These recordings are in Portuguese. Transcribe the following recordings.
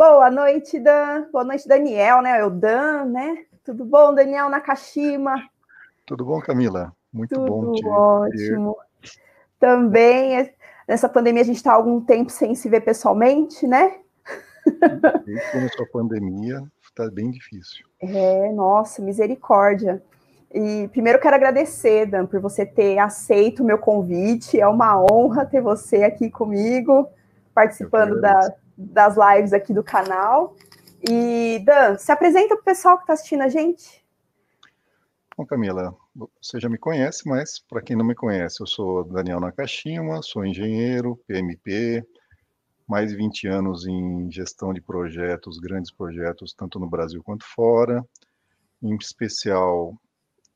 Boa noite, Dan. Boa noite, Daniel, né? É o Dan, né? Tudo bom, Daniel Nakashima? Tudo bom, Camila? Muito Tudo bom te ótimo. Também, nessa pandemia, a gente está algum tempo sem se ver pessoalmente, né? Desde começou a pandemia, está bem difícil. É, nossa, misericórdia. E primeiro quero agradecer, Dan, por você ter aceito o meu convite. É uma honra ter você aqui comigo, participando da, das lives aqui do canal. E, Dan, se apresenta para o pessoal que está assistindo a gente. Bom, Camila, você já me conhece, mas para quem não me conhece, eu sou Daniel Nakashima, sou engenheiro, PMP, mais de 20 anos em gestão de projetos, grandes projetos, tanto no Brasil quanto fora, em especial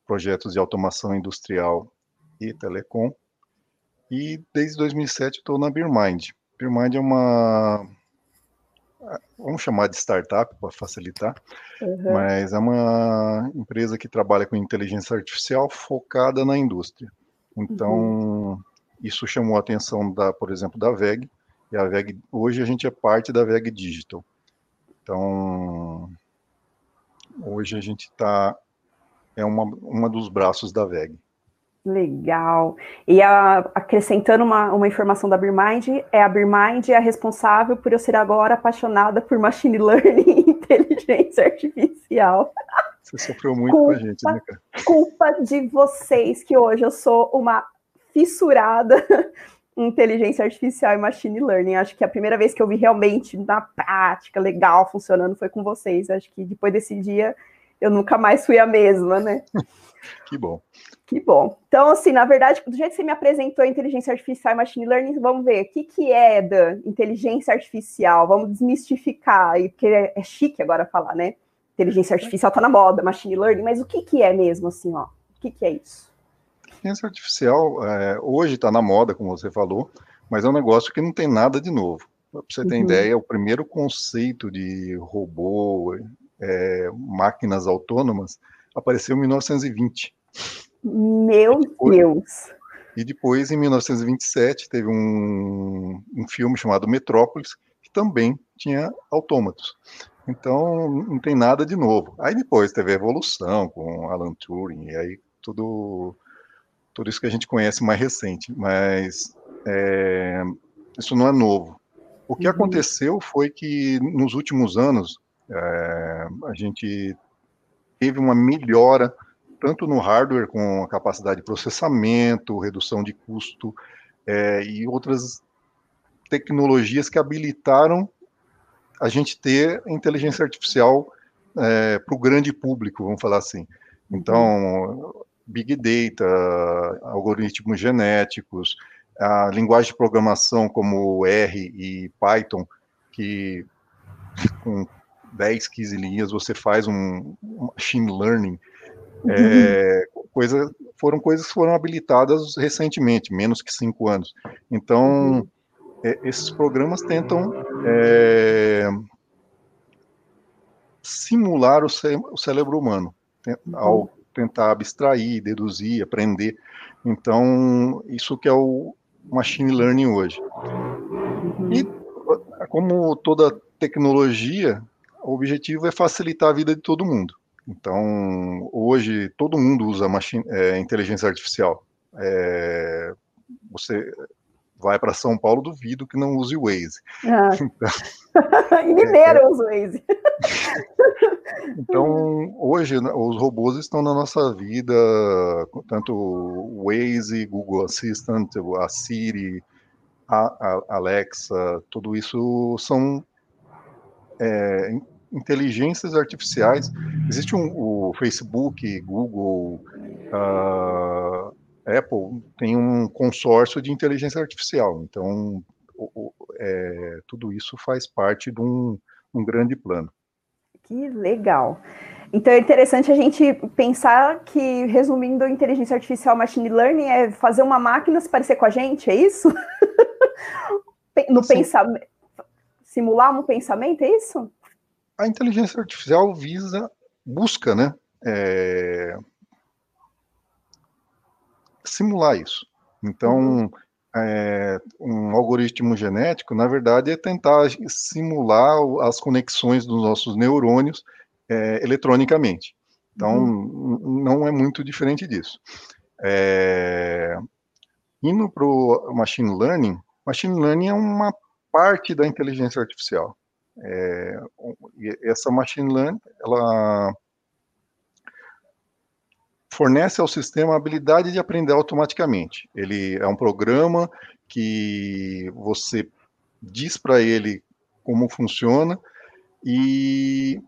projetos de automação industrial e telecom. E desde 2007 estou na BeerMind. BeerMind é uma, vamos chamar de startup para facilitar, uhum. mas é uma empresa que trabalha com inteligência artificial focada na indústria. Então, uhum. isso chamou a atenção da, por exemplo, da VEG. E a VEG, hoje a gente é parte da VEG Digital. Então, hoje a gente está é uma, uma dos braços da VEG. Legal. E a, acrescentando uma, uma informação da BeerMind, é a BeerMind é a responsável por eu ser agora apaixonada por machine learning e inteligência artificial. Você sofreu muito culpa, com a gente, né, cara? Culpa de vocês, que hoje eu sou uma fissurada em inteligência artificial e machine learning. Acho que a primeira vez que eu vi realmente na prática, legal, funcionando, foi com vocês. Acho que depois desse dia eu nunca mais fui a mesma, né? que bom. Que bom. Então, assim, na verdade, do jeito que você me apresentou inteligência artificial e machine learning, vamos ver o que, que é da inteligência artificial. Vamos desmistificar, porque é, é chique agora falar, né? Inteligência artificial está na moda, machine learning, mas o que, que é mesmo, assim, ó? O que, que é isso? Inteligência artificial é, hoje está na moda, como você falou, mas é um negócio que não tem nada de novo. Para você ter uhum. ideia, o primeiro conceito de robô, é, máquinas autônomas, apareceu em 1920. Meu depois, Deus! E depois, em 1927, teve um, um filme chamado Metrópolis, que também tinha autômatos. Então, não tem nada de novo. Aí depois teve a evolução com Alan Turing, e aí tudo, tudo isso que a gente conhece mais recente. Mas é, isso não é novo. O que uhum. aconteceu foi que nos últimos anos é, a gente teve uma melhora tanto no hardware com a capacidade de processamento, redução de custo é, e outras tecnologias que habilitaram a gente ter inteligência artificial é, para o grande público, vamos falar assim. Então, Big Data, algoritmos genéticos, a linguagem de programação como R e Python, que com 10, 15 linhas, você faz um, machine learning. É, coisa, foram coisas que foram habilitadas recentemente, menos que cinco anos. Então, é, esses programas tentam é, simular o, cé o, cérebro humano, uhum. ao tentar abstrair, deduzir, aprender. Então, isso que é o machine learning hoje. E como toda tecnologia, o objetivo é facilitar a vida de todo mundo. Então, hoje, todo mundo usa machine, é, inteligência artificial. É, você vai para São Paulo, duvido que não use o Waze. Ah. Então, e Mineiro é, usa o Waze. então, hoje, né, os robôs estão na nossa vida, tanto o Waze, Google Assistant, a Siri, a, a Alexa, tudo isso são é, inteligências artificiais. Existe um, o Facebook, Google, uh, Apple tem um consórcio de inteligência artificial. Então, o, o, é, tudo isso faz parte de um, um grande plano. Que legal. Então é interessante a gente pensar que, resumindo, inteligência artificial, machine learning é fazer uma máquina se parecer com a gente, é isso? no pensamento, simular um pensamento, é isso? A inteligência artificial visa, busca, né, é, simular isso. Então, uhum. é, um algoritmo genético, na verdade, é tentar simular as conexões dos nossos neurônios é, eletronicamente. Então, uhum. não é muito diferente disso. É, indo para o machine learning, machine learning é uma parte da inteligência artificial. É, essa machine learning, ela fornece ao sistema a habilidade de aprender automaticamente. Ele é um programa que você diz para ele como funciona e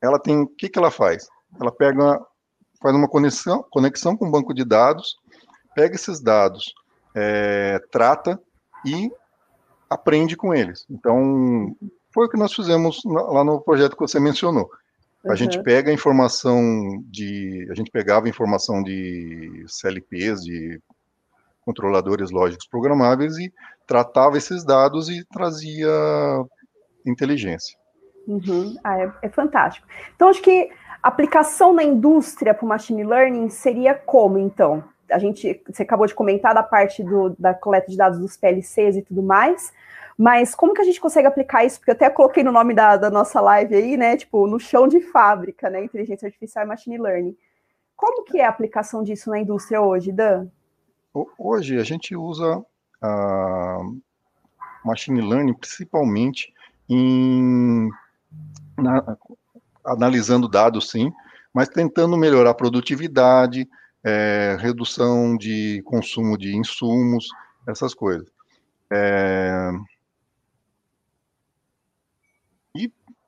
ela tem o que, que ela faz? Ela pega faz uma conexão, conexão com o banco de dados, pega esses dados, é, trata e aprende com eles. Então, foi o que nós fizemos lá no projeto que você mencionou. A uhum. gente pega informação de. A gente pegava informação de CLPs, de controladores lógicos programáveis, e tratava esses dados e trazia inteligência. Uhum. Ah, é, é, fantástico. Então, acho que aplicação na indústria para o machine learning seria como, então? A gente, você acabou de comentar da parte do, da coleta de dados dos PLCs e tudo mais, mas como que a gente consegue aplicar isso? Porque eu até coloquei no nome da, da nossa live aí, né? Tipo, no chão de fábrica, né? Inteligência artificial e machine learning. Como que é a aplicação disso na indústria hoje, Dan? Hoje a gente usa a machine learning principalmente em na, analisando dados, sim, mas tentando melhorar a produtividade, é, redução de consumo de insumos, essas coisas. É,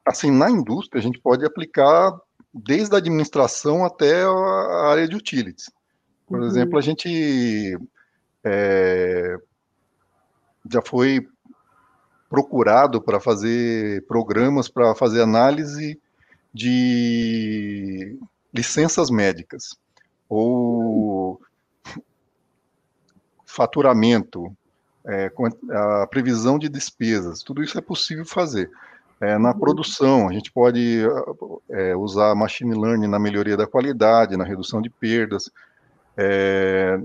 assim, na indústria, a gente pode aplicar desde a administração até a área de utilities. Por uhum. exemplo, a gente é, já foi procurado para fazer programas para fazer análise de licenças médicas ou faturamento, é, a previsão de despesas, tudo isso é possível fazer. É, na uhum. produção, a gente pode é, usar machine learning na melhoria da qualidade, na redução de perdas. É,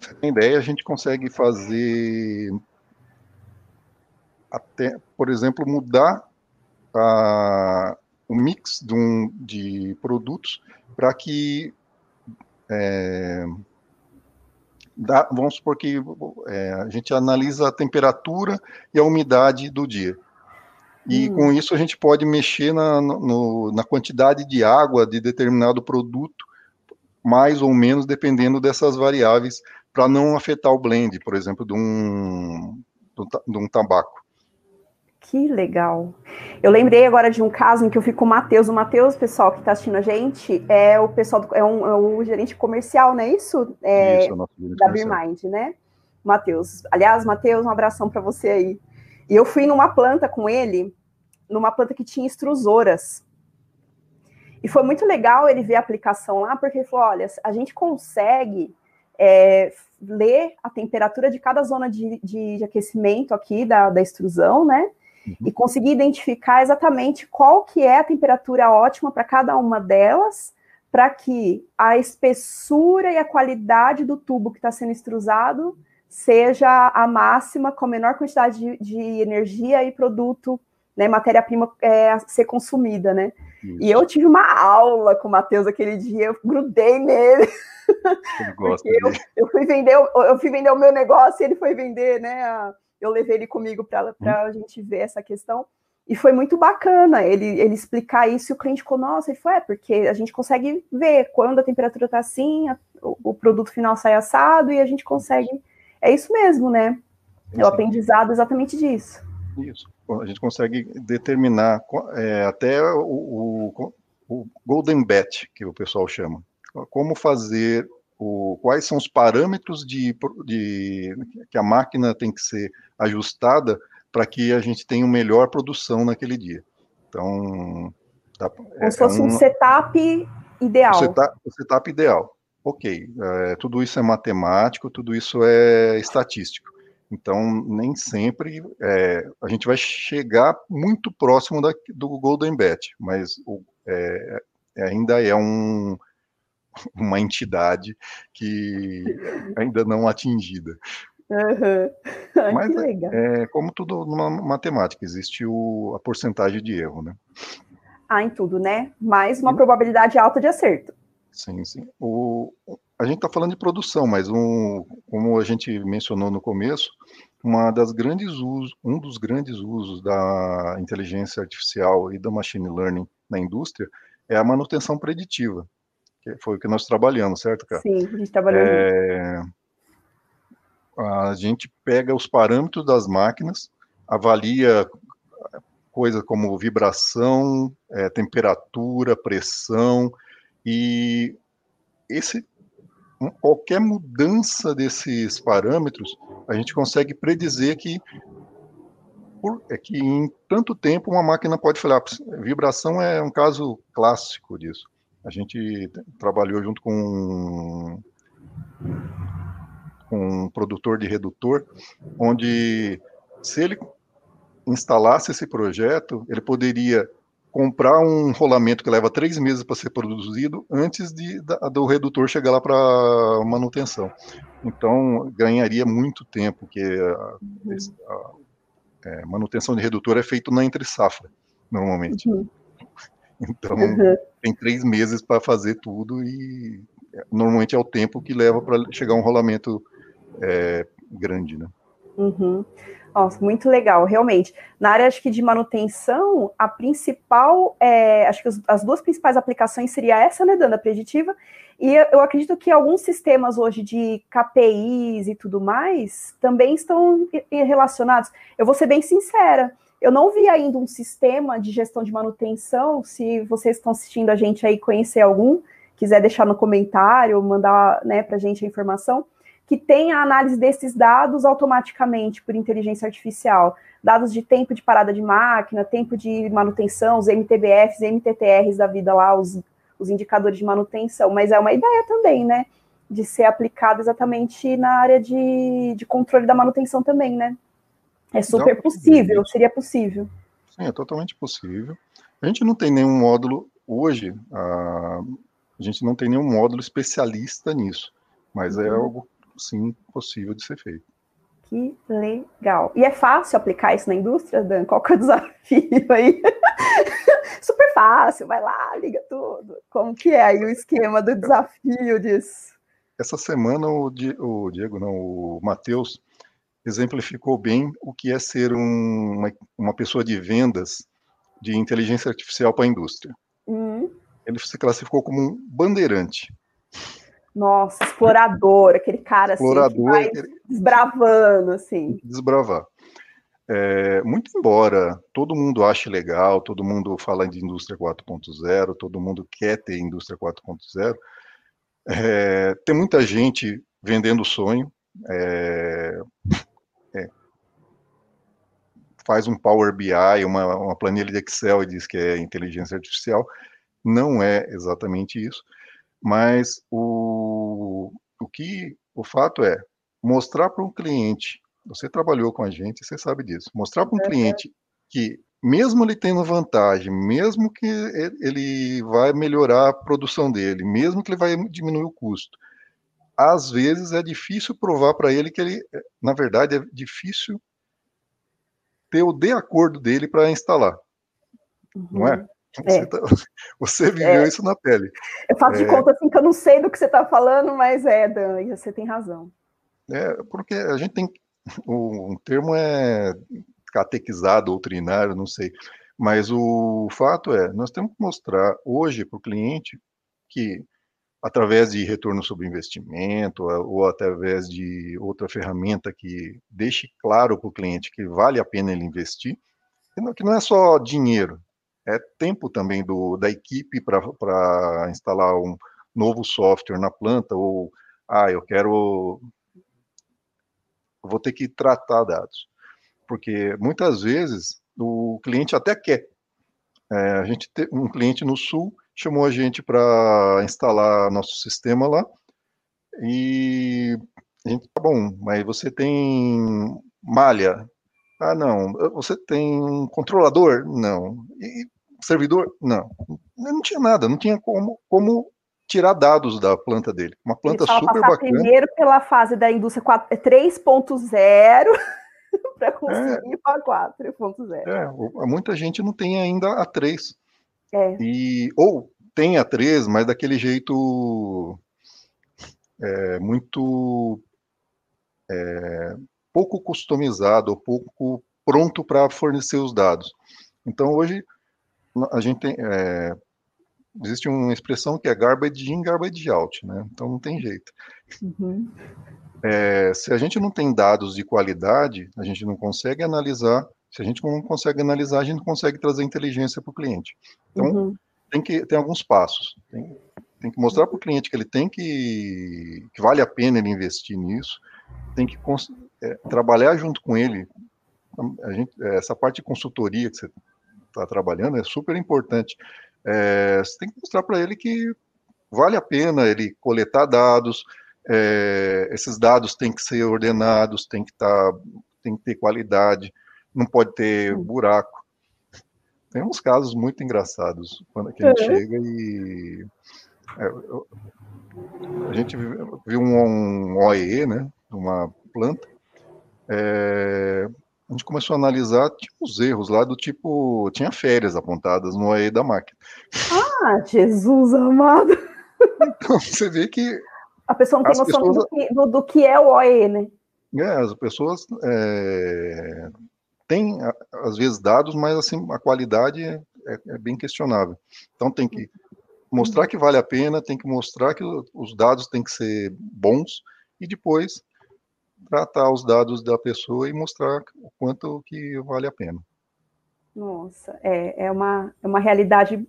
você tem ideia, a gente consegue fazer até, por exemplo, mudar a, o mix de, um, de produtos para que é, dá, vamos supor que é, a gente analisa a temperatura e a umidade do dia. E hum. com isso a gente pode mexer na, no, na quantidade de água de determinado produto, mais ou menos, dependendo dessas variáveis, para não afetar o blend, por exemplo, de um, de um tabaco. Que legal. Eu lembrei agora de um caso em que eu fico com o Matheus. O Matheus, pessoal que está assistindo a gente, é o pessoal do, é, um, é o gerente comercial, não é isso? É, isso, é da Birmind, né? Matheus. Aliás, Matheus, um abração para você aí. E eu fui numa planta com ele, numa planta que tinha extrusoras. E foi muito legal ele ver a aplicação lá, porque ele falou: olha, a gente consegue é, ler a temperatura de cada zona de, de, de aquecimento aqui da, da extrusão, né? E conseguir identificar exatamente qual que é a temperatura ótima para cada uma delas, para que a espessura e a qualidade do tubo que está sendo extrusado seja a máxima com a menor quantidade de, de energia e produto, né, matéria-prima é, a ser consumida, né? Isso. E eu tive uma aula com o Matheus aquele dia, eu grudei nele. Ele gosta eu, eu, fui vender, eu fui vender o meu negócio e ele foi vender, né, a, eu levei ele comigo para hum. a gente ver essa questão. E foi muito bacana ele, ele explicar isso e o cliente ficou, nossa, ele foi, é, porque a gente consegue ver quando a temperatura está assim, a, o, o, produto final sai assado e a gente consegue. É isso mesmo, né? É o aprendizado exatamente disso. Isso. A gente consegue determinar é, até o, o, o Golden Bet, que o pessoal chama. Como fazer o, quais são os parâmetros de, de, que a máquina tem que ser ajustada para que a gente tenha uma melhor produção naquele dia. Então, dá, como é, se fosse é um, um setup ideal. O setup, o setup ideal. Ok, é, tudo isso é matemático, tudo isso é estatístico. Então, nem sempre é, a gente vai chegar muito próximo da, do Golden Bet, mas o, é, ainda é um, uma entidade que ainda não atingida. Uhum. Ai, Mas é, é como tudo numa matemática, existe o, a porcentagem de erro, né? Ah, em tudo, né? Mais uma Sim. probabilidade alta de acerto. Sim, sim. O, a gente está falando de produção, mas um, como a gente mencionou no começo, uma das grandes usos, um dos grandes usos da inteligência artificial e do machine learning na indústria é a manutenção preditiva, foi o que nós trabalhamos, certo, cara? Sim, a gente trabalhou. É, a gente pega os parâmetros das máquinas, avalia coisas como vibração, é, temperatura, pressão, e esse qualquer mudança desses parâmetros, a gente consegue predizer que por, é que em tanto tempo uma máquina pode falhar. Vibração é um caso clássico disso. A gente trabalhou junto com um produtor de redutor, onde se ele instalasse esse projeto, ele poderia comprar um rolamento que leva três meses para ser produzido antes de, da, do redutor chegar lá para manutenção. Então, ganharia muito tempo, porque a, a, a é, manutenção de redutor é feito na entre safra, normalmente. Uhum. Então, uhum. Tem três meses para fazer tudo e normalmente é o tempo que leva para chegar um rolamento é, grande, né? Uhum. Nossa, muito legal, realmente. Na área, acho que de manutenção, a principal, é, acho que as duas principais aplicações seria essa, né, Danda, preditiva, e eu acredito que alguns sistemas hoje de KPIs e tudo mais também estão relacionados. Eu vou ser bem sincera, eu não vi ainda um sistema de gestão de manutenção, se vocês estão assistindo a gente aí, conhecer algum, quiser deixar no comentário, mandar, né, pra gente a informação, que tem a análise desses dados automaticamente por inteligência artificial. Dados de tempo de parada de máquina, tempo de manutenção, os MTBFs, MTTRs da vida lá, os, os indicadores de manutenção. Mas é uma ideia também, né? De ser aplicado exatamente na área de, de controle da manutenção também, né? É super possível, seria possível. Sim, é totalmente possível. A gente não tem nenhum módulo hoje, a, a gente não tem nenhum módulo especialista nisso, mas é uhum. é algo sim possível de ser feito. Que legal. E é fácil aplicar isso na indústria, Dan? Qual que é o desafio aí? Super fácil, vai lá, liga tudo. Como que é aí o esquema do desafio disso? Essa semana o, o Diego, não, o Matheus, exemplificou bem o que é ser um, uma, uma pessoa de vendas de inteligência artificial para a indústria. Uhum. Ele se classificou como um bandeirante. Nossa, explorador, aquele cara explorador, assim, que vai desbravando, assim. Desbravar. É, muito embora todo mundo ache legal, todo mundo fala de indústria 4.0, todo mundo quer ter indústria 4.0, é, tem muita gente vendendo sonho, é, faz um Power BI, uma, uma planilha de Excel e diz que é inteligência artificial, não é exatamente isso mas o, o que o fato é mostrar para um cliente, você trabalhou com a gente, você sabe disso, mostrar para um cliente que mesmo ele tendo vantagem, mesmo que ele vai melhorar a produção dele, mesmo que ele vai diminuir o custo, às vezes é difícil provar para ele que ele, na verdade, é difícil ter o de acordo dele para instalar, uhum. não é? Você, é. tá, você viveu é. isso na pele. Eu faço é. de conta assim que eu não sei do que você está falando, mas é, Dan, você tem razão. É, porque a gente tem. O um termo é catequizado, doutrinário, não sei. Mas o fato é, nós temos que mostrar hoje para o cliente que, através de retorno sobre investimento, ou através de outra ferramenta que deixe claro para o cliente que vale a pena ele investir, que não é só dinheiro, é tempo também do, da equipe para instalar um novo software na planta, ou, ah, eu quero, vou ter que tratar dados. Porque muitas vezes o cliente até quer. É, a gente tem um cliente no sul chamou a gente para instalar nosso sistema lá, e a gente, tá bom, mas você tem malha? Ah, não. Você tem um controlador? Não. E servidor? Não. Não tinha nada, não tinha como, como tirar dados da planta dele. Uma planta super bacana. Primeiro pela fase da indústria 3.0 para conseguir é, para 4.0. É, muita gente não tem ainda a 3. É. E, ou tem a 3, mas daquele jeito é, muito é, pouco customizado, ou pouco pronto para fornecer os dados. Então hoje a gente tem, é, existe uma expressão que é garbage in, garbage out, né? Então não tem jeito. Uhum. É, se a gente não tem dados de qualidade, a gente não consegue analisar. Se a gente não consegue analisar, a gente não consegue trazer inteligência para o cliente. Então uhum. tem que tem alguns passos. Tem, tem que mostrar para o cliente que ele tem que que vale a pena ele investir nisso. Tem que é, trabalhar junto com ele. Gente, essa parte de consultoria que você está trabalhando é super importante é, você tem que mostrar para ele que vale a pena ele coletar dados, é, esses dados têm que ser ordenados, tem que, tá, tem que ter qualidade, não pode ter buraco. Tem uns casos muito engraçados quando a gente uhum. chega e é, a gente viu um, um OE, né, uma planta, é, a gente começou a analisar tinha os erros lá do tipo, tinha férias apontadas no OE da máquina. Ah, Jesus amado! Então você vê que. A pessoa não tem noção pessoas... do, que, do, do, que, é o OE, né? É, as pessoas é, têm, às vezes, dados, mas assim, a qualidade é, é, é bem questionável. Então tem que mostrar que vale a pena, tem que mostrar que os dados têm que ser bons e depois tratar os dados da pessoa e mostrar o quanto que vale a pena. Nossa, é, é, uma, é uma realidade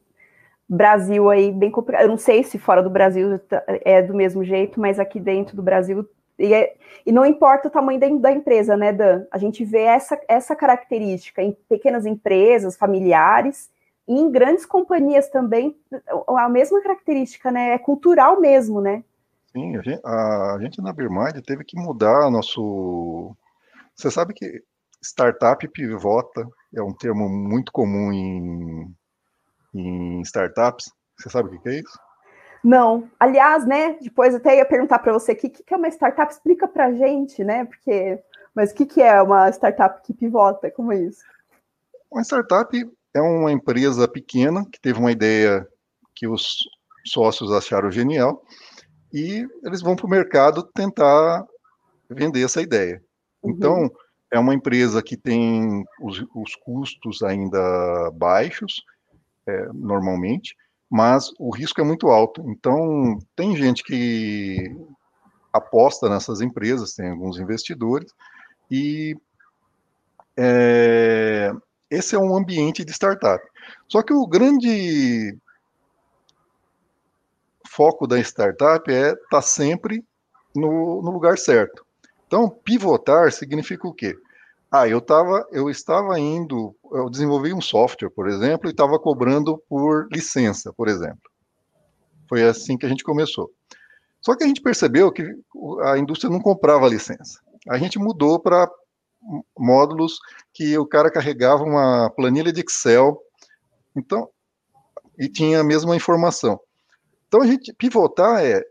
Brasil aí bem complicada. Eu não sei se fora do Brasil tá, é do mesmo jeito, mas aqui dentro do Brasil. E, é, e não importa o tamanho da, da, empresa, né, Dan? A gente vê essa, essa característica em pequenas empresas, familiares, e em grandes companhias também, a mesma característica, né? É cultural mesmo, né? Sim, a gente, a gente na Birmind teve que mudar nosso. Você sabe que startup pivota é um termo muito comum em, em startups. Você sabe o que é isso? Não. Aliás, né? Depois até ia perguntar para você o que, que é uma startup. Explica para a gente, né? Porque, mas o que, que é uma startup que pivota? Como é isso? Uma startup é uma empresa pequena que teve uma ideia que os sócios acharam genial e eles vão para o mercado tentar vender essa ideia. Uhum. Então, é uma empresa que tem os, os custos ainda baixos, é, normalmente, mas o risco é muito alto. Então, tem gente que aposta nessas empresas, tem alguns investidores, e é, esse é um ambiente de startup. Só que o grande foco da startup é estar tá sempre no, no lugar certo. Então, pivotar significa o quê? Ah, eu, tava, eu estava indo, eu desenvolvi um software, por exemplo, e estava cobrando por licença, por exemplo. Foi assim que a gente começou. Só que a gente percebeu que a indústria não comprava licença. A gente mudou para módulos que o cara carregava uma planilha de Excel, então, e tinha a mesma informação. Então, a gente pivotar é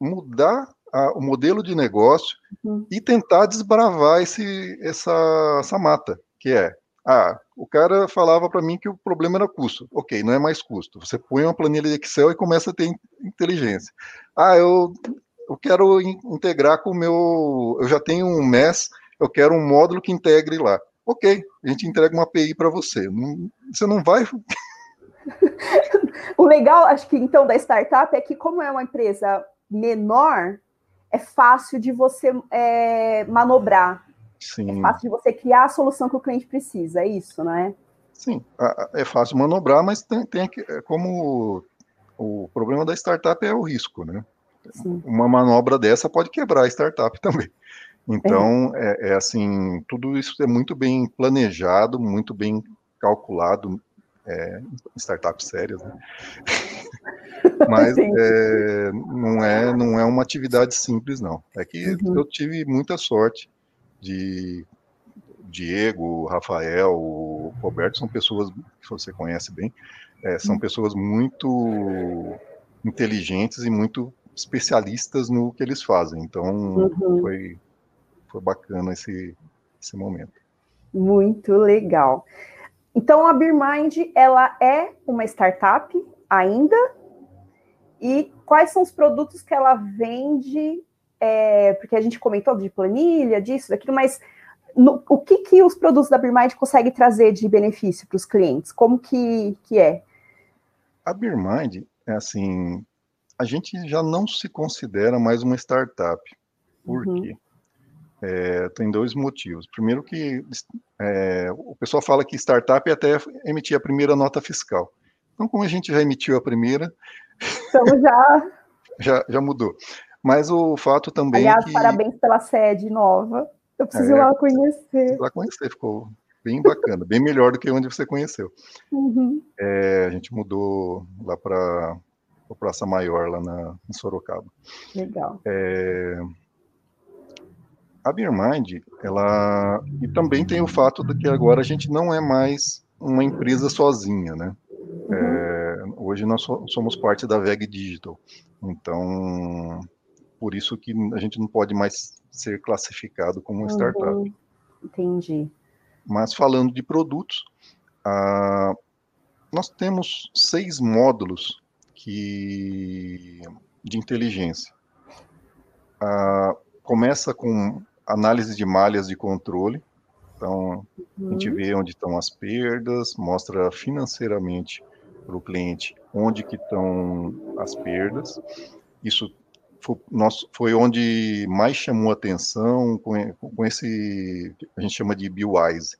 mudar a, o modelo de negócio uhum. e tentar desbravar esse, essa, essa mata, que é, ah, o cara falava para mim que o problema era custo. Ok, não é mais custo. Você põe uma planilha de Excel e começa a ter inteligência. Ah, eu, eu quero integrar com o meu. Eu já tenho um MES, eu quero um módulo que integre lá. Ok, a gente entrega uma API para você. Não, você não vai o legal, acho que então, da startup é que, como é uma empresa menor, é fácil de você é, manobrar. Sim. É fácil de você criar a solução que o cliente precisa, é isso, não é? Sim, é fácil manobrar, mas tem, tem é como o problema da startup é o risco, né? Sim. Uma manobra dessa pode quebrar a startup também. Então, é. É, é assim, tudo isso é muito bem planejado, muito bem calculado, é, startups sérias, né? Mas é, não, é, não é uma atividade simples, não. É que uhum. eu tive muita sorte de Diego, Rafael, Roberto, são pessoas que você conhece bem, é, são uhum. pessoas muito inteligentes e muito especialistas no que eles fazem. Então, uhum. foi, foi bacana esse, esse momento. Muito legal. Então, a BeerMind, ela é uma startup ainda? E quais são os produtos que ela vende? É, porque a gente comentou de planilha, disso, daquilo, mas no, o que, que os produtos da BeerMind conseguem trazer de benefício para os clientes? Como que, que é? A BeerMind, é assim, a gente já não se considera mais uma startup. Por uhum. quê? É, tem dois motivos. Primeiro que é, o pessoal fala que startup é até emitir a primeira nota fiscal. Então, como a gente já emitiu a primeira... Então já... já, já mudou. Mas o fato também Aliás, que... parabéns pela sede nova. Eu preciso é, ir lá conhecer. Lá conhecer, ficou bem bacana, bem melhor do que onde você conheceu. Uhum. É, a gente mudou lá para a Praça Maior, lá na, em Sorocaba. Legal. É, a BeerMind, ela. E também tem o fato de que agora a gente não é mais uma empresa sozinha, né? Uhum. É, hoje nós somos parte da VEG Digital. Então, por isso que a gente não pode mais ser classificado como uma startup. Uhum. Entendi. Mas falando de produtos, nós temos seis módulos que, de inteligência. começa com análise de malhas de controle. Então, uhum. a gente uhum. vê onde estão as perdas, mostra financeiramente para o cliente onde que estão as perdas. Isso foi, nós, foi onde mais chamou atenção com, com esse, a gente chama de BeWise.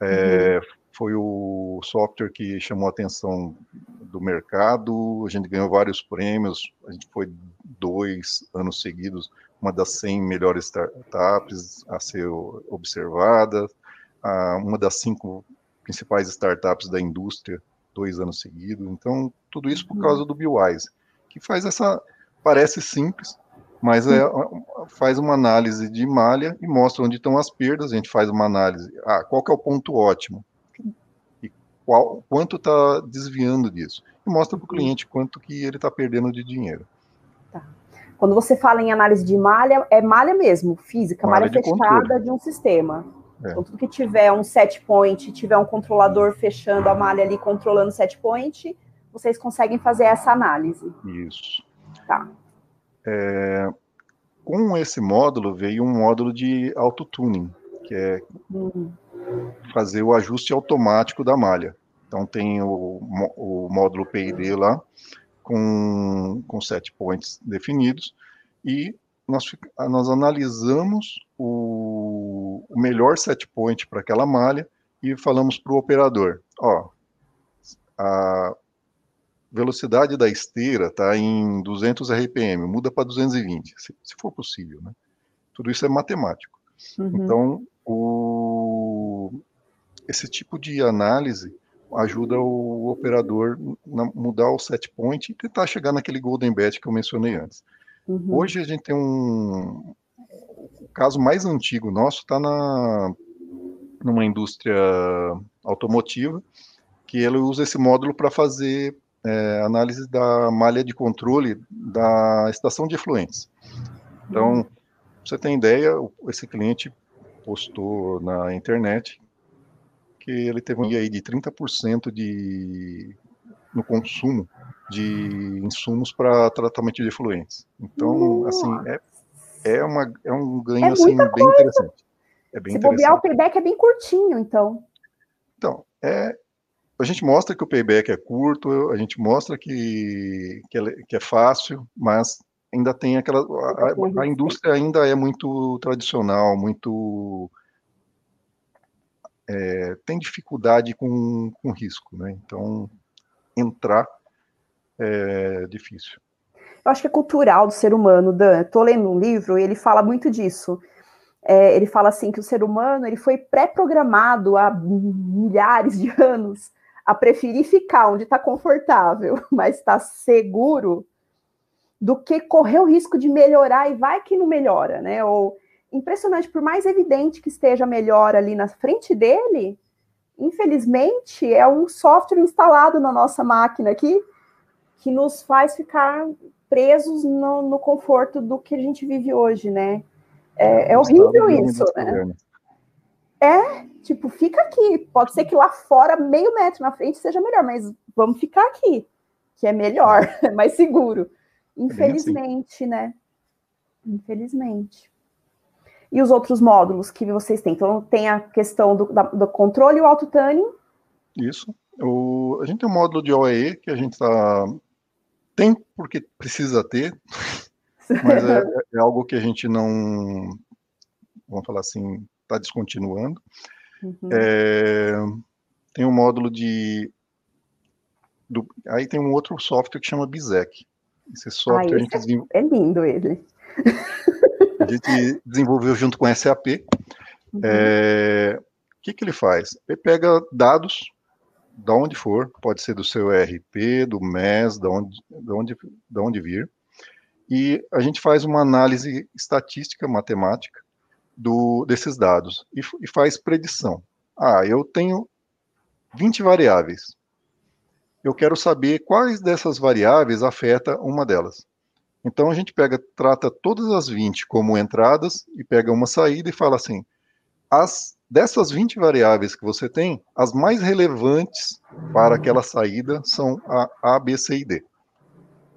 É, uhum. Foi o software que chamou atenção do mercado, a gente ganhou vários prêmios, a gente foi dois anos seguidos uma das 100 melhores startups a ser observada, uma das cinco principais startups da indústria, dois anos seguidos. Então, tudo isso por causa do BeWise, que faz essa. Parece simples, mas é, faz uma análise de malha e mostra onde estão as perdas. A gente faz uma análise. Ah, qual que é o ponto ótimo? E qual, quanto está desviando disso? E mostra para o cliente quanto que ele está perdendo de dinheiro. Quando você fala em análise de malha, é malha mesmo, física, malha, malha fechada controle. de um sistema. É. Então, tudo que tiver um set point, tiver um controlador fechando a malha ali, controlando o set point, vocês conseguem fazer essa análise. Isso. Tá. É, com esse módulo veio um módulo de auto-tuning, que é hum. fazer o ajuste automático da malha. Então tem o, o módulo PID lá, com, com set points definidos, e nós, nós analisamos o, o melhor set point para aquela malha e falamos para o operador, ó, a velocidade da esteira está em 200 RPM, muda para 220, se, se, for possível, né? Tudo isso é matemático. Uhum. Então, o, esse tipo de análise ajuda o operador a mudar o set point e tentar chegar naquele golden bet que eu mencionei antes. Uhum. Hoje a gente tem um o caso mais antigo nosso está na numa indústria automotiva que ele usa esse módulo para fazer é, análise da malha de controle da estação de efluentes. Então, uhum. você tem ideia, esse cliente postou na internet que ele teve um dia aí de 30% de, no consumo de insumos para tratamento de efluentes. Então, assim, é, é, uma, é um ganho é assim, bem coisa. interessante. É bem Se bobear, o payback é bem curtinho, então. Então, é, a gente mostra que o payback é curto, a gente mostra que, que, é, que é fácil, mas ainda tem aquela. A, a, indústria ainda é muito tradicional, muito é, tem dificuldade com, com risco, né? Então, entrar é difícil. Eu acho que é cultural do ser humano, Dan. Estou lendo um livro e ele fala muito disso. É, ele fala assim que o ser humano ele foi pré-programado há milhares de anos a preferir ficar onde está confortável, mas está seguro, do que correr o risco de melhorar e vai que não melhora, né? Ou impressionante, por mais evidente que esteja melhor ali na frente dele, infelizmente é um software instalado na nossa máquina aqui que nos faz ficar presos no, no conforto do que a gente vive hoje, né? É, é horrível isso, né? É, tipo, fica aqui. Pode ser que lá fora, meio metro na frente, seja melhor, mas vamos ficar aqui, que é melhor, é mais seguro. É assim. Infelizmente, né? Infelizmente. E os outros módulos que vocês têm? Então, tem a questão do, da, do controle e o auto-tuning. Isso. O, a gente tem um módulo de OEE que a gente está. Tem porque precisa ter, mas é, é, algo que a gente não. Vamos falar assim, está descontinuando. Uhum. É, tem um módulo de. Do, aí tem um outro software que chama Bizek. Esse software ah, a gente desenvol... é lindo ele. A gente desenvolveu junto com a SAP. Uhum. É, o que, que ele faz? Ele pega dados da onde for, pode ser do seu ERP, do MES, da onde, da onde, da onde vir, e a gente faz uma análise estatística, matemática, do, desses dados e, e faz predição. Ah, eu tenho 20 variáveis. Eu quero saber quais dessas variáveis afeta uma delas. Então a gente pega, trata todas as 20 como entradas e pega uma saída e fala assim: as dessas 20 variáveis que você tem, as mais relevantes para aquela saída são a A, B, C e D.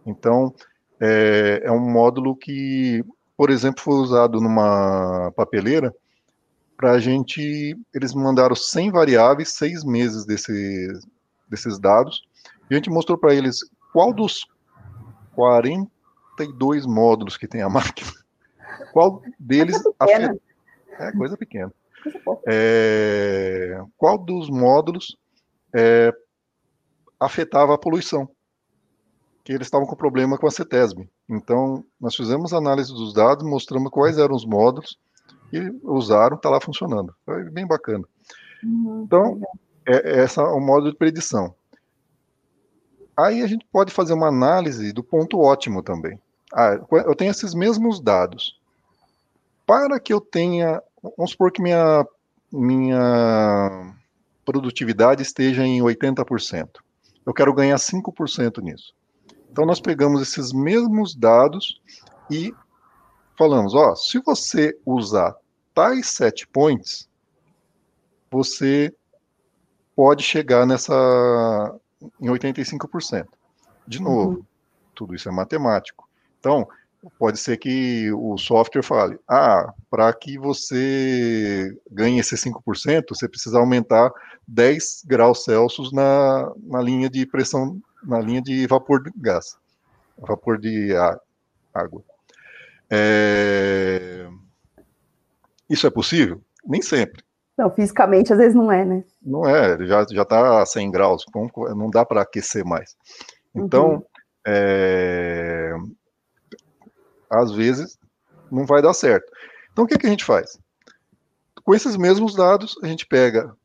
Então, é, é um módulo que, por exemplo, foi usado numa papeleira para a gente, eles mandaram 100 variáveis, seis meses desse, desses dados, e a gente mostrou para eles qual dos 42 módulos que tem a máquina, qual deles afeta. É coisa pequena. É, qual dos módulos é, afetava a poluição? Que eles estavam com problema com a CETESB. Então, nós fizemos análise dos dados, mostramos quais eram os módulos e usaram, está lá funcionando. Foi bem bacana. Uhum, então, é, essa é o módulo de predição. Aí a gente pode fazer uma análise do ponto ótimo também. Ah, eu tenho esses mesmos dados. Para que eu tenha vamos supor que minha, minha produtividade esteja em 80%. Eu quero ganhar 5% nisso. Então, nós pegamos esses mesmos dados e falamos: ó, se você usar tais set points, você pode chegar nessa em 85%. De novo, uhum. tudo isso é matemático. Então, pode ser que o software fale: ah, para que você ganhe esses 5%, você precisa aumentar 10 graus Celsius na, na linha de pressão, na linha de vapor de gás, vapor de água. É... Isso é possível? Nem sempre. Não, fisicamente às vezes não é, né? Não é, já já está a 100 graus, não dá para aquecer mais. Então, uhum. é, às vezes não vai dar certo. Então o que, que a gente faz? Com esses mesmos dados, a gente pega.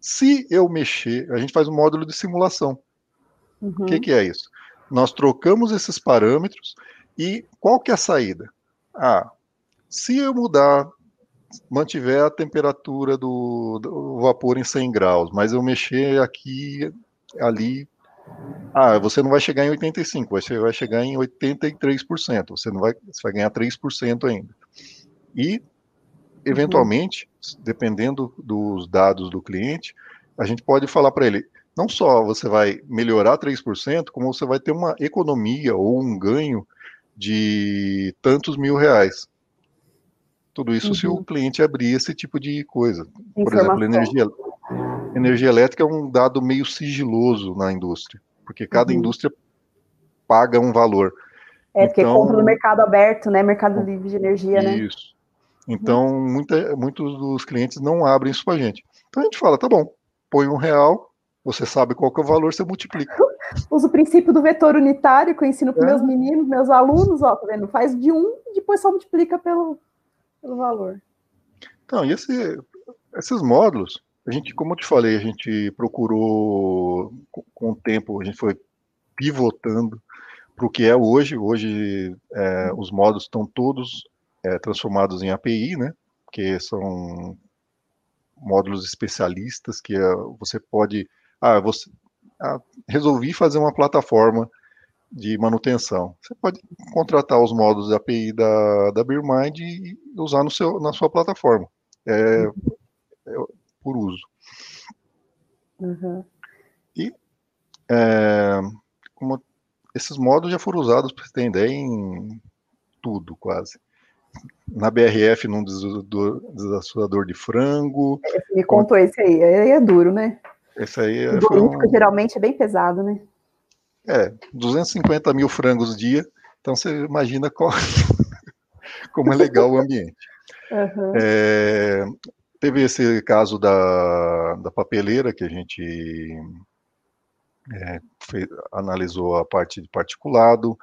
Se eu mexer, a gente faz um módulo de simulação. Uhum. O que, que é isso? Nós trocamos esses parâmetros e qual que é a saída? Ah, se eu mudar, mantiver a temperatura do, do vapor em 100 graus, mas eu mexer aqui, ali, ah, você não vai chegar em 85%, você vai chegar em 83%. Você não vai, você vai ganhar 3% ainda. E, eventualmente, uhum. dependendo dos dados do cliente, a gente pode falar para ele, não só você vai melhorar 3%, como você vai ter uma economia ou um ganho de tantos mil reais. Tudo isso uhum. se o uhum. cliente abrir esse tipo de coisa. Por exemplo, energia, energia elétrica é um dado meio sigiloso na indústria porque cada uhum. indústria paga um valor. É, porque então, compra no mercado aberto, né? Mercado livre de energia, isso. né? Isso. Então, muita, muitos dos clientes não abrem isso para a gente. Então a gente fala, tá bom, põe um real, você sabe qual que é o valor, você multiplica. Uso o princípio do vetor unitário que eu ensino para é. meus meninos, meus alunos, ó, tá vendo? Faz de um e depois só multiplica pelo, pelo valor. Então, e esse, esses módulos, a gente, como eu te falei, a gente procurou, com o tempo, a gente foi pivotando para o que é hoje. Hoje, é, os módulos estão todos é, transformados em API, né? Que são módulos especialistas que é, você pode. Ah, você ah, resolvi fazer uma plataforma de manutenção. Você pode contratar os modos de API da, da BeerMind e usar no seu, na sua plataforma, é por uso. Uhum. E é, como esses modos já foram usados, para você ter ideia, em tudo quase. Na BRF, num desassoador de frango. É, me contou esse aí, aí é duro, né? Esse aí é. Um... geralmente é bem pesado, né? É, 250 mil frangos dia, então você imagina qual... como é legal o ambiente. Uhum. É, teve esse caso da, da papeleira que a gente é, fez, analisou a parte de particulado,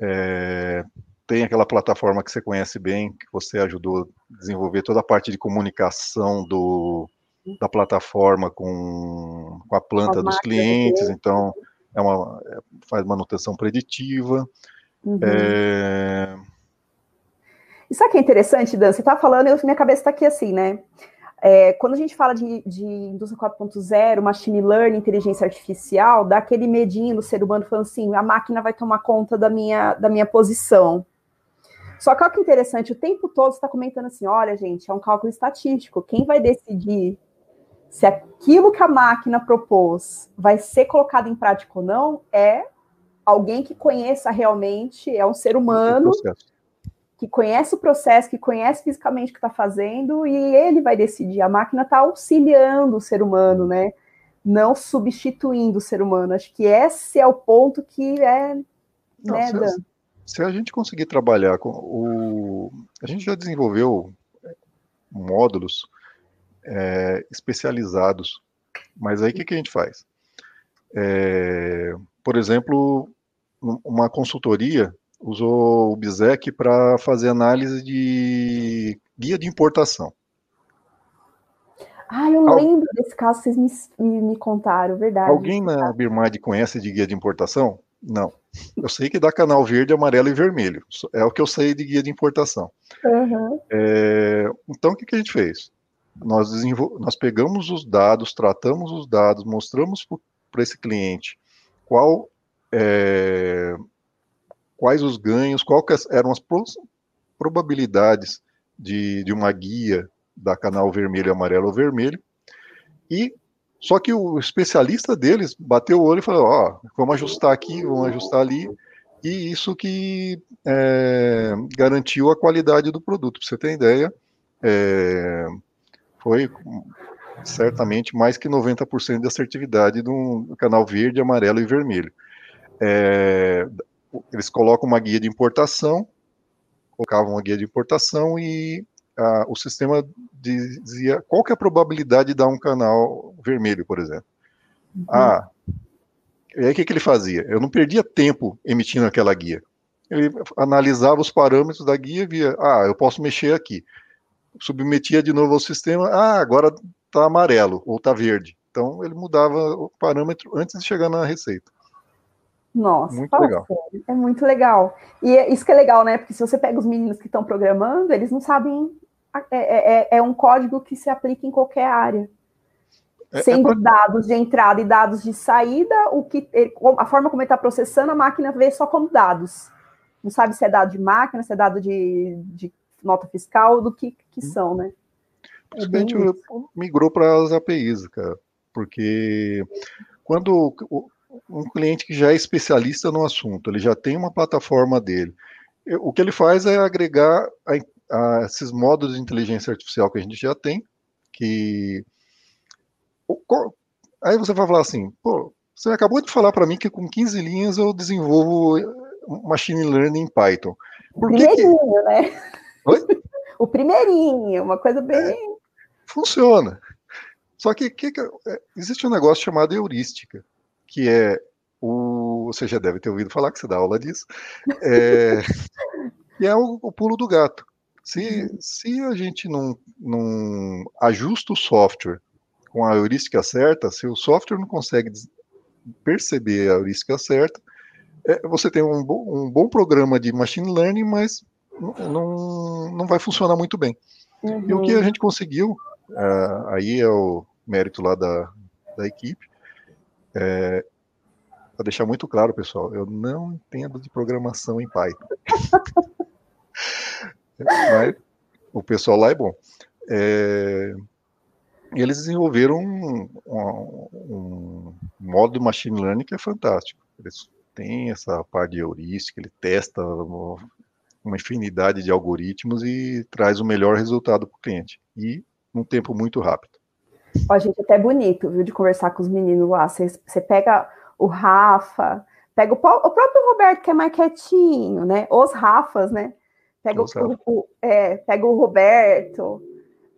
é, tem aquela plataforma que você conhece bem, que você ajudou a desenvolver toda a parte de comunicação do, da plataforma com, com a planta dos clientes, então é uma, é, faz manutenção preditiva. Uhum. É... E sabe o que é interessante, Dan? Você está falando, eu, minha cabeça está aqui assim, né? É, quando a gente fala de, de indústria 4.0, machine learning, inteligência artificial, dá aquele medinho no ser humano falando assim, a máquina vai tomar conta da minha, da minha posição. Só que olha que interessante, o tempo todo você está comentando assim, olha, gente, é um cálculo estatístico. Quem vai decidir se aquilo que a máquina propôs vai ser colocado em prática ou não é alguém que conheça realmente, é um ser humano que conhece o processo, que conhece fisicamente o que está fazendo, e ele vai decidir. A máquina está auxiliando o ser humano, né? Não substituindo o ser humano. Acho que esse é o ponto que é. Não, né, se, se, a gente conseguir trabalhar com o. A gente já desenvolveu módulos é, especializados, mas aí o que, que a gente faz? É, por exemplo, uma consultoria usou o BISEC para fazer análise de guia de importação. Ah, eu Al... lembro desse caso, vocês me, me, contaram, verdade. Alguém na Birmad conhece de guia de importação? Não. Eu sei que dá canal verde, amarelo e vermelho. É o que eu sei de guia de importação. Uhum. É, então, o que, que, a gente fez? Nós, nós pegamos os dados, tratamos os dados, mostramos para esse cliente qual é, quais os ganhos, quais eram as probabilidades de, de uma guia da canal vermelho, amarelo ou vermelho, e só que o especialista deles bateu o olho e falou, ó, vamos ajustar aqui, vamos ajustar ali, e isso que é, garantiu a qualidade do produto. Para você ter ideia, é, foi certamente mais que 90% de assertividade do canal verde, amarelo e vermelho. É, eles colocam uma guia de importação, colocavam uma guia de importação e a, o sistema dizia qual que é a probabilidade de dar um canal vermelho, por exemplo. Uhum. Ah, e aí o que, que ele fazia? Eu não perdia tempo emitindo aquela guia. Ele analisava os parâmetros da guia e via, ah, eu posso mexer aqui. Submetia de novo ao sistema, ah, agora está amarelo ou está verde. Então ele mudava o parâmetro antes de chegar na receita. Nossa, muito legal. é muito legal. E é, isso que é legal, né? Porque se você pega os meninos que estão programando, eles não sabem. É, é, é, é, um código que se aplica em qualquer área. É, é Sendo dados de entrada e dados de saída, o que a forma como ele está processando, a máquina vê só como dados. Não sabe se é dado de máquina, se é dado de, de nota fiscal, do que, que hum. são, né? Principalmente migrou para as APIs, cara. Porque quando um cliente que já é especialista no assunto, ele já tem uma plataforma dele. O que ele faz é agregar a, a esses modos de inteligência artificial que a gente já tem, que aí você vai falar assim, pô, você acabou de falar para mim que com 15 linhas eu desenvolvo machine learning em Python. Por primeirinho, que... né? Oi? O primeirinho, uma coisa bem. É, funciona. Só que, que, que, é, existe um negócio chamado heurística que é o. Você já deve ter ouvido falar que você dá aula disso. É, que é o, o pulo do gato. Se, se a gente não, não ajusta o software com a heurística certa, se o software não consegue perceber a heurística certa, é, você tem um, bo, um bom programa de machine learning, mas não, não vai funcionar muito bem. Uhum. E o que a uhum. gente conseguiu, uh, aí é o mérito lá da, da equipe, é, para deixar muito claro, pessoal, eu não entendo de programação em Python. Mas o pessoal lá é bom. É, eles desenvolveram um, um, um, modo de machine learning que é fantástico. Eles têm essa parte de heurística, ele testa uma infinidade de algoritmos e traz o melhor resultado para o cliente. E num tempo muito rápido. Ó, gente, até bonito, viu, de conversar com os meninos lá. Você pega o Rafa, pega o, o, próprio Roberto, que é mais quietinho, né? Os Rafas, né? Pega, o, o, é, pega o Roberto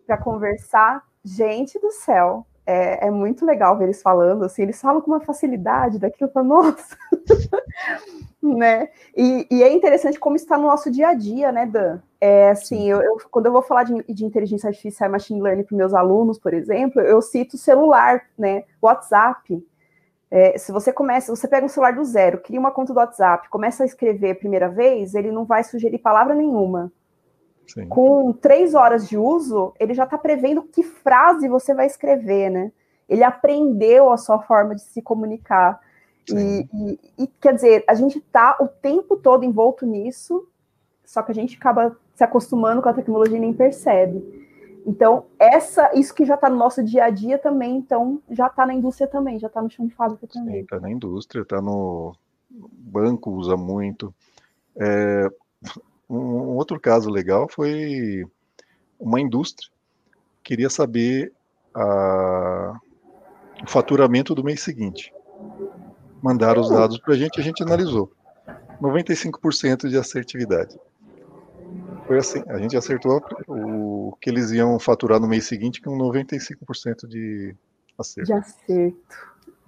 para conversar. Gente do céu, é, é, muito legal ver eles falando, assim, eles falam com uma facilidade daquilo, para nossa, né? E, e, é interessante como está no nosso dia a dia, né, Dan? É assim, eu, eu quando eu vou falar de, de inteligência artificial e machine learning para meus alunos, por exemplo, eu cito celular, né? WhatsApp. É, se você começa, você pega um celular do zero, cria uma conta do WhatsApp, começa a escrever a primeira vez, ele não vai sugerir palavra nenhuma. Sim. Com três horas de uso, ele já está prevendo que frase você vai escrever, né? Ele aprendeu a sua forma de se comunicar. E, e, e, quer dizer, a gente está o tempo todo envolto nisso, só que a gente acaba se acostumando com a tecnologia e nem percebe. Então, essa, isso que já está no nosso dia a dia também, então já está na indústria também, já está no chão de fábrica também. Está na indústria, está no banco, usa muito. É, um outro caso legal foi uma indústria queria saber a, o faturamento do mês seguinte. Mandaram os dados para a gente, a gente analisou. 95% de assertividade. Foi assim, a gente acertou o que eles iam faturar no mês seguinte com 95% de acerto. De acerto.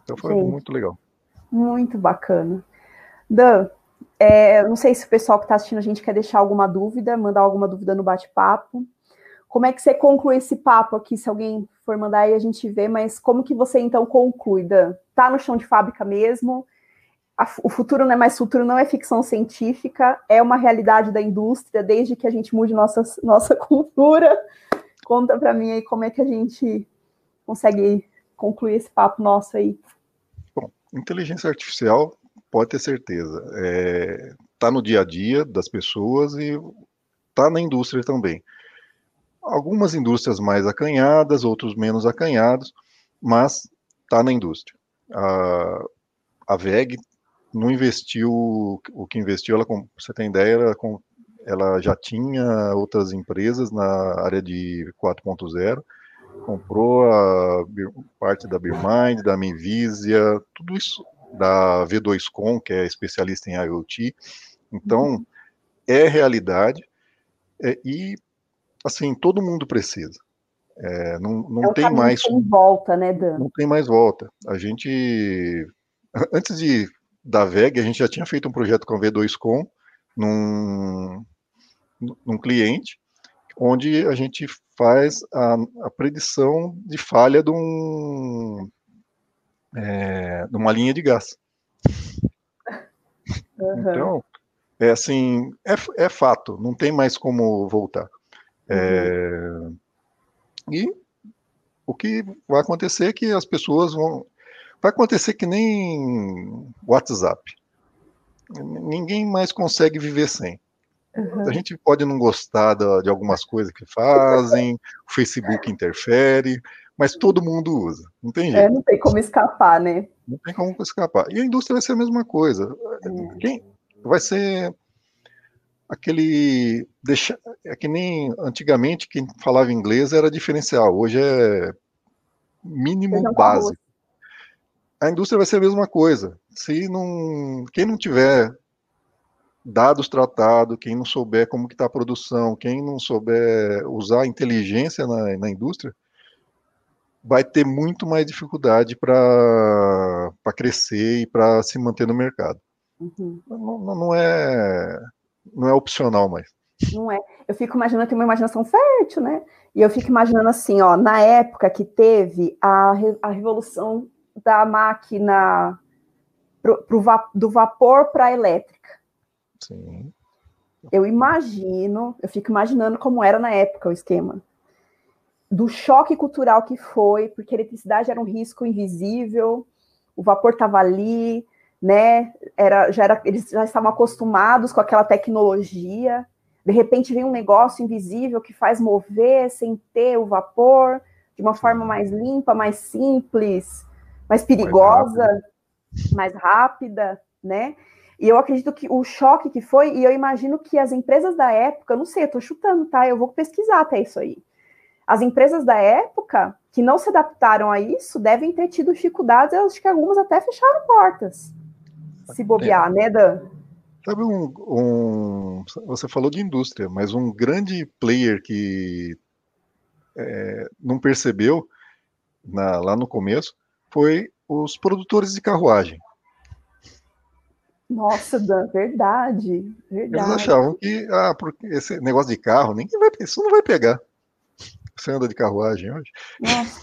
Então foi gente, muito legal. Muito bacana. Dan, é, não sei se o pessoal que está assistindo a gente quer deixar alguma dúvida, mandar alguma dúvida no bate-papo. Como é que você conclui esse papo aqui, se alguém for mandar aí a gente vê, mas como que você então conclui, Dan? Tá no chão de fábrica mesmo? A, o futuro não é mais futuro, não é ficção científica, é uma realidade da indústria, desde que a gente mude nossa, nossa cultura. Conta para mim aí como é que a gente consegue concluir esse papo nosso aí. Bom, inteligência artificial pode ter certeza. Está é, tá no dia a dia das pessoas e está na indústria também. Algumas indústrias mais acanhadas, outros menos acanhados, mas está na indústria. A, a VEG não investiu o que investiu, ela, você tem ideia, ela, ela já tinha outras empresas na área de 4.0, comprou a parte da Birmind, da Minvisia, tudo isso da V2Com, que é especialista em IoT. Então, uhum. é realidade é, e, assim, todo mundo precisa. É, não não é tem mais. Tem volta, né, Dan? Não tem mais volta. A gente. Antes de da VEG, a gente já tinha feito um projeto com a V2Com num, num cliente, onde a gente faz a, a predição de falha de um, é, numa linha de gás. Uhum. Então, é assim, é, é fato, não tem mais como voltar. É, uhum. E o que vai acontecer é que as pessoas vão. Vai acontecer que nem WhatsApp. Ninguém mais consegue viver sem. Uhum. A gente pode não gostar de algumas coisas que fazem, o Facebook interfere, mas todo mundo usa. Não tem é, jeito. É, não tem como escapar, né? Não tem como escapar. E a indústria vai ser a mesma coisa. Hum. Quem vai ser aquele deixa, é que nem antigamente quem falava inglês era diferencial. Hoje é mínimo básico. A indústria vai ser a mesma coisa. Se não, quem não tiver dados tratados, quem não souber como que está a produção, quem não souber usar a inteligência na, na indústria, vai ter muito mais dificuldade para crescer e para se manter no mercado. Uhum. Não, não, é, não é opcional mais. Não é. Eu fico imaginando, eu tenho uma imaginação fértil, né? E eu fico imaginando assim, ó, na época que teve a, a revolução da máquina pro, pro va do vapor para a elétrica. Sim. Eu imagino, eu fico imaginando como era na época o esquema do choque cultural que foi, porque a eletricidade era um risco invisível, o vapor estava ali, né? Era, já era, eles já estavam acostumados com aquela tecnologia. De repente vem um negócio invisível que faz mover sem ter o vapor, de uma forma mais limpa, mais simples, mais perigosa, mais rápida, mais rápida né? E eu acredito que o choque que foi, e eu imagino que as empresas da época, não sei, eu tô chutando, tá? Eu vou pesquisar até isso aí. As empresas da época que não se adaptaram a isso devem ter tido dificuldades, eu acho que algumas até fecharam portas. Se bobear, é. né, Dan? Sabe um, um, Você falou de indústria, mas um grande player que é, não percebeu na, lá no começo foi os produtores de carruagem. Nossa, Dan, verdade, verdade. Eles achavam que ah, porque esse negócio de carro, ninguém vai, isso não vai pegar. Você anda de carruagem hoje? Nossa,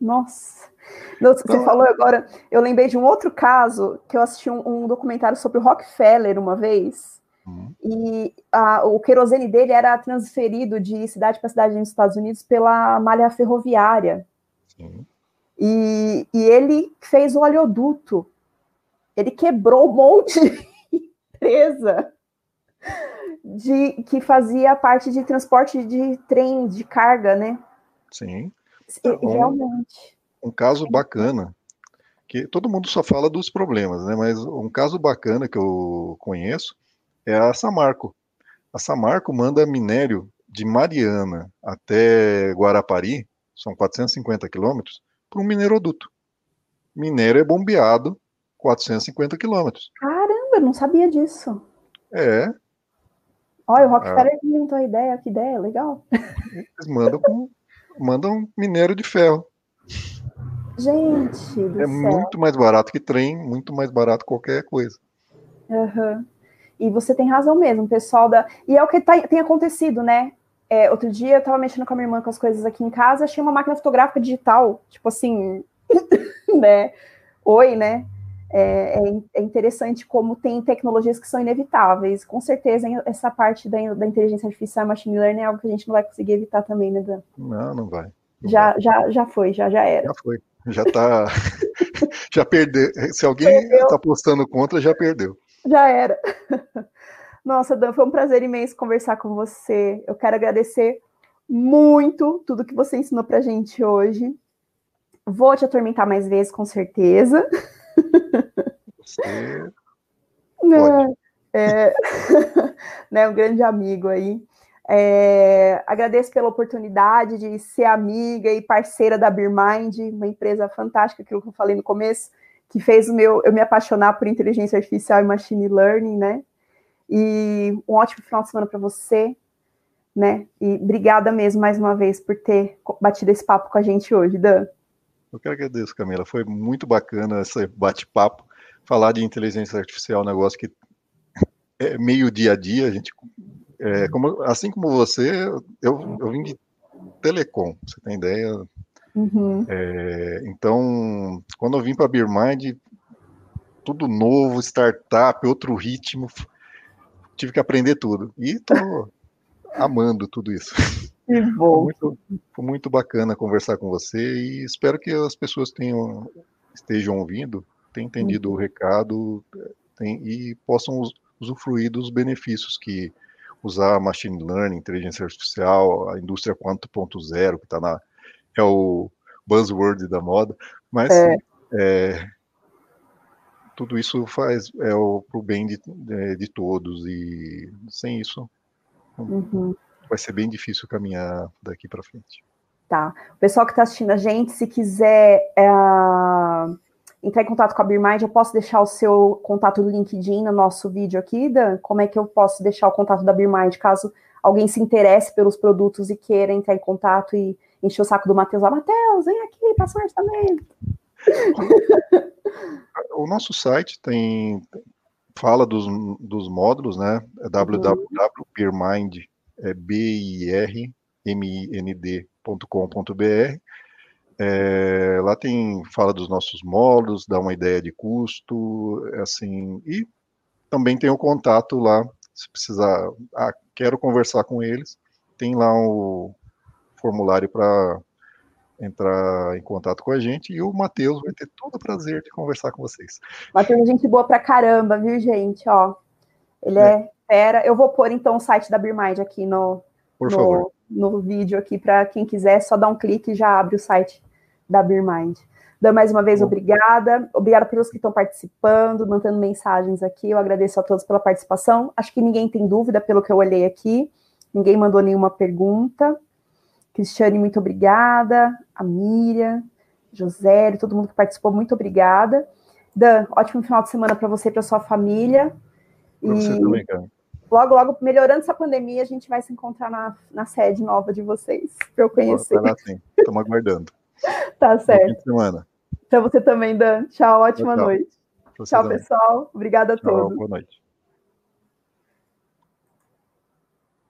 nossa. Você então, falou agora, eu lembrei de um outro caso que eu assisti um, um documentário sobre o Rockefeller uma vez. Uhum. E a, o querosene dele era transferido de cidade para cidade nos Estados Unidos pela malha ferroviária. Sim. E, e ele fez o oleoduto ele quebrou um monte de empresa de, que fazia parte de transporte de trem, de carga, né? Sim. E, um, realmente. Um caso bacana, que todo mundo só fala dos problemas, né? Mas um caso bacana que eu conheço é a Samarco. A Samarco manda minério de Mariana até Guarapari, são 450 quilômetros, para um mineroduto. Minério é bombeado 450 quilômetros. Caramba, não sabia disso. É. Olha, o Rockefeller é. inventou a ideia, que ideia, legal. Eles mandam, com, mandam minério de ferro. Gente, é céu. muito mais barato que trem, muito mais barato qualquer coisa. Uhum. E você tem razão mesmo, pessoal da. E é o que tá, tem acontecido, né? É, outro dia eu tava mexendo com a minha irmã com as coisas aqui em casa, achei uma máquina fotográfica digital, tipo assim, né? Oi, né? é, é, é, interessante como tem tecnologias que são inevitáveis. Com certeza, essa parte da, da inteligência artificial e machine learning é algo que a gente não vai conseguir evitar também, né, Dan? Não, não vai. Não já, vai. já, já foi, já, já era. Já foi. Já tá. já perdeu. Se alguém está apostando contra, já perdeu. Já era. Nossa, Dan, foi um prazer imenso conversar com você. Eu quero agradecer muito tudo que você ensinou para a gente hoje. Vou te atormentar mais vezes, com certeza. Você Não, é, né, um grande amigo aí. É, agradeço pela oportunidade de ser amiga e parceira da BeerMind, uma empresa fantástica, aquilo que eu falei no começo, que fez o meu eu me apaixonar por inteligência artificial e machine learning, né? E um ótimo final de semana para você, né? E obrigada mesmo mais uma vez por ter batido esse papo com a gente hoje, Dan. Eu que agradeço, Camila. Foi muito bacana esse bate-papo. Falar de inteligência artificial é um negócio que é meio dia a dia. A gente, é, como, assim como você, eu, eu vim de telecom, você tem ideia? Uhum. É, então, quando eu vim para a tudo novo, startup, outro ritmo, tive que aprender tudo. E estou amando tudo isso. Que bom. Foi muito, foi muito bacana conversar com você e espero que as pessoas tenham, estejam ouvindo, tenham entendido uhum. o recado tem, e possam usufruir dos benefícios que usar machine learning, inteligência artificial, a indústria 4.0, que está na é o buzzword da moda, mas é. É, tudo isso faz é o pro bem de, de, de todos e sem isso uhum vai ser bem difícil caminhar daqui para frente. Tá. O pessoal que está assistindo a gente, se quiser é, entrar em contato com a BeerMind, eu posso deixar o seu contato do LinkedIn no nosso vídeo aqui, Dan? Como é que eu posso deixar o contato da BeerMind, caso alguém se interesse pelos produtos e queira entrar em contato e encher o saco do Matheus lá, Matheus, vem aqui, passa um orçamento. O nosso site tem fala dos, dos módulos, né? É uhum. é birmind.com.br. É, lá tem fala dos nossos módulos, dá uma ideia de custo, assim, e também tem o contato lá, se precisar, ah, quero conversar com eles, tem lá o formulário para entrar em contato com a gente e o Matheus vai ter todo o prazer de conversar com vocês. Matheus é gente boa pra caramba, viu, gente? Ó, ele é, é fera. Eu vou pôr então o site da Birmind aqui no, no, no vídeo aqui para quem quiser, só dar um clique e já abre o site da Birmind. Dan, mais uma vez, Bom. obrigada. Obrigada pelos que estão participando, mantendo mensagens aqui. Eu agradeço a todos pela participação. Acho que ninguém tem dúvida pelo que eu olhei aqui. Ninguém mandou nenhuma pergunta. Cristiane, muito obrigada. A Miriam, José, todo mundo que participou, muito obrigada. Dan, ótimo final de semana para você e para sua família. Pra e você também, cara. Logo, logo, melhorando essa pandemia, a gente vai se encontrar na, na sede nova de vocês, para eu conhecer. Estamos aguardando. tá certo. Semana. Para você também, Dan. Tchau, ótima tchau. noite. Tchau, também. pessoal. Obrigada a tchau, todos. Boa noite.